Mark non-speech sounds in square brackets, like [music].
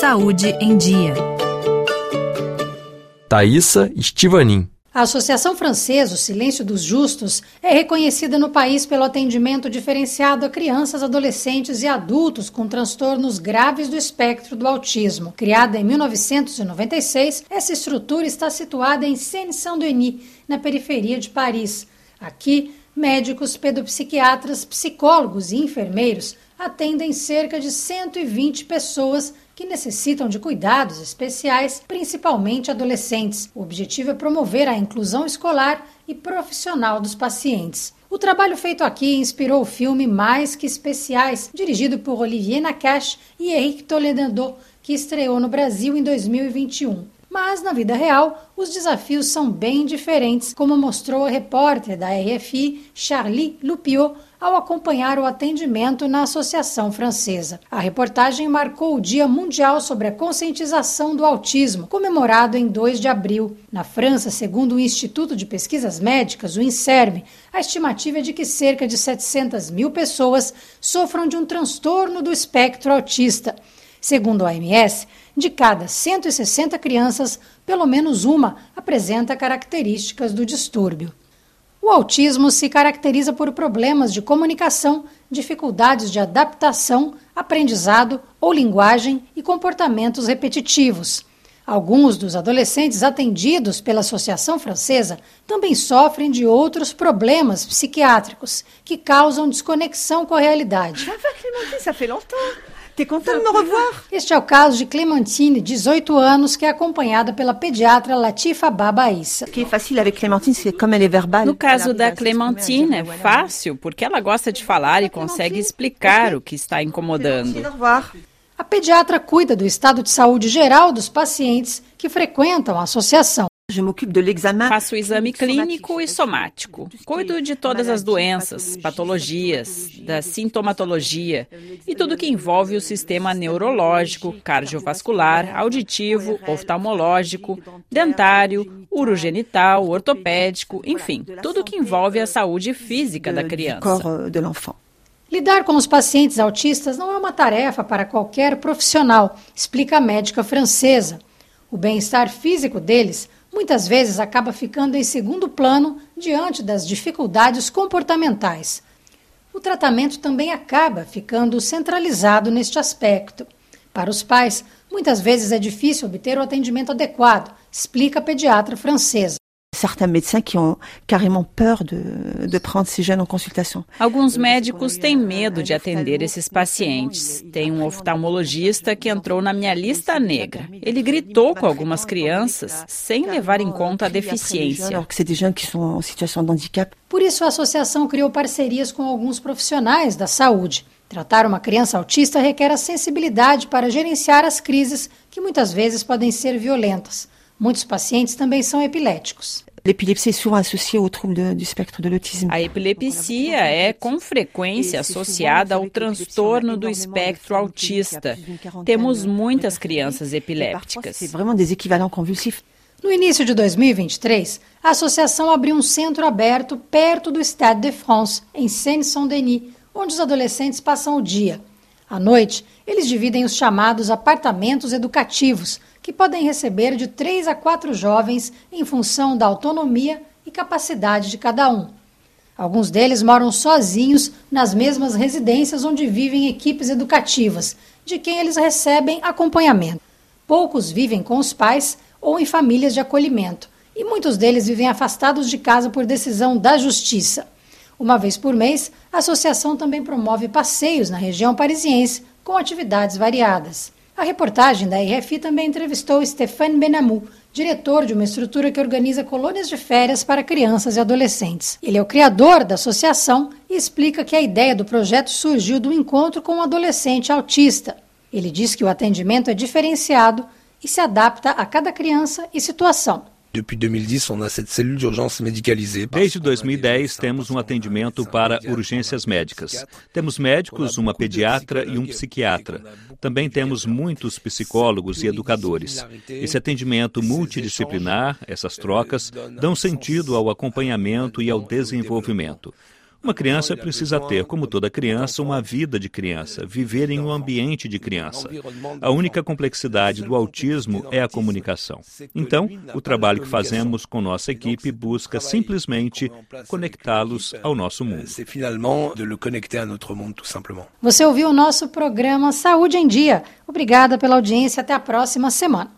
Saúde em Dia. Thaisa Estivanin. A Associação Francesa, o Silêncio dos Justos, é reconhecida no país pelo atendimento diferenciado a crianças, adolescentes e adultos com transtornos graves do espectro do autismo. Criada em 1996, essa estrutura está situada em Seine-Saint-Denis, na periferia de Paris. Aqui, médicos, pedopsiquiatras, psicólogos e enfermeiros atendem cerca de 120 pessoas que necessitam de cuidados especiais, principalmente adolescentes. O objetivo é promover a inclusão escolar e profissional dos pacientes. O trabalho feito aqui inspirou o filme Mais que Especiais, dirigido por Olivier Nakache e Henrique Toledano, que estreou no Brasil em 2021. Mas, na vida real, os desafios são bem diferentes, como mostrou a repórter da RFI, Charlie Lupiot, ao acompanhar o atendimento na Associação Francesa. A reportagem marcou o Dia Mundial sobre a Conscientização do Autismo, comemorado em 2 de abril. Na França, segundo o Instituto de Pesquisas Médicas, o INSERM, a estimativa é de que cerca de 700 mil pessoas sofram de um transtorno do espectro autista. Segundo a OMS, de cada 160 crianças, pelo menos uma apresenta características do distúrbio. O autismo se caracteriza por problemas de comunicação, dificuldades de adaptação, aprendizado ou linguagem e comportamentos repetitivos. Alguns dos adolescentes atendidos pela Associação Francesa também sofrem de outros problemas psiquiátricos que causam desconexão com a realidade. [laughs] Ça fait longtemps. T'es content de me revoir? Este é o caso de Clementine, 18 anos, que é acompanhada pela pediatra Latifa Babaissa. O que é fácil avec Clémentine, c'est comme elle est verbale. No caso da Clementine, é fácil porque ela gosta de falar e consegue explicar o que está incomodando. A pediatra cuida do estado de saúde geral dos pacientes que frequentam a associação. Je m'occupe de l'examen. Faço o exame clínico e somático. Cuido de todas as doenças, patologias, da sintomatologia e tudo que envolve o sistema neurológico, cardiovascular, auditivo, oftalmológico, dentário, urogenital, ortopédico, enfim, tudo que envolve a saúde física da criança. euh. Lidar com os pacientes autistas não é uma tarefa para qualquer profissional, explica a médica francesa. O bem-estar físico deles muitas vezes acaba ficando em segundo plano diante das dificuldades comportamentais. O tratamento também acaba ficando centralizado neste aspecto. Para os pais, muitas vezes é difícil obter o atendimento adequado, explica a pediatra francesa. Certains médecins qui ont carrément peur de, de prendre ces jeunes en consultation. Alguns médicos têm medo de atender esses pacientes. Tem um oftalmologista que entrou na minha lista negra. Ele gritou com algumas crianças sem levar em conta a deficiência. Alors que c'est des jeunes qui sont en situation de handicap. Por isso, a associação criou parcerias com alguns profissionais da saúde. Tratar uma criança autista requer a sensibilidade para gerenciar as crises, que muitas vezes podem ser violentas. Muitos pacientes também são epiléticos. A epilepsia é com frequência associada ao transtorno do espectro autista. Temos muitas crianças epilépticas. No início de 2023, a associação abriu um centro aberto perto do Stade de France, em Seine-Saint-Denis, onde os adolescentes passam o dia. À noite, eles dividem os chamados apartamentos educativos, que podem receber de três a quatro jovens em função da autonomia e capacidade de cada um. Alguns deles moram sozinhos nas mesmas residências onde vivem equipes educativas, de quem eles recebem acompanhamento. Poucos vivem com os pais ou em famílias de acolhimento, e muitos deles vivem afastados de casa por decisão da justiça. Uma vez por mês, a associação também promove passeios na região parisiense com atividades variadas. A reportagem da RFI também entrevistou Stéphane Benamou, diretor de uma estrutura que organiza colônias de férias para crianças e adolescentes. Ele é o criador da associação e explica que a ideia do projeto surgiu do encontro com um adolescente autista. Ele diz que o atendimento é diferenciado e se adapta a cada criança e situação. Depuis 2010, on a cette cellule d'urgence. Desde 2010, temos um atendimento para urgências médicas. Temos médicos, uma pediatra e um psiquiatra. Também temos muitos psicólogos e educadores. Esse atendimento multidisciplinar, essas trocas, dão sentido ao acompanhamento e ao desenvolvimento. Uma criança precisa ter, como toda criança, uma vida de criança, viver em um ambiente de criança. A única complexidade do autismo é a comunicação. Então, o trabalho que fazemos com nossa equipe busca simplesmente conectá-los ao nosso mundo. Você ouviu o nosso programa Saúde em Dia. Obrigada pela audiência. Até a próxima semana.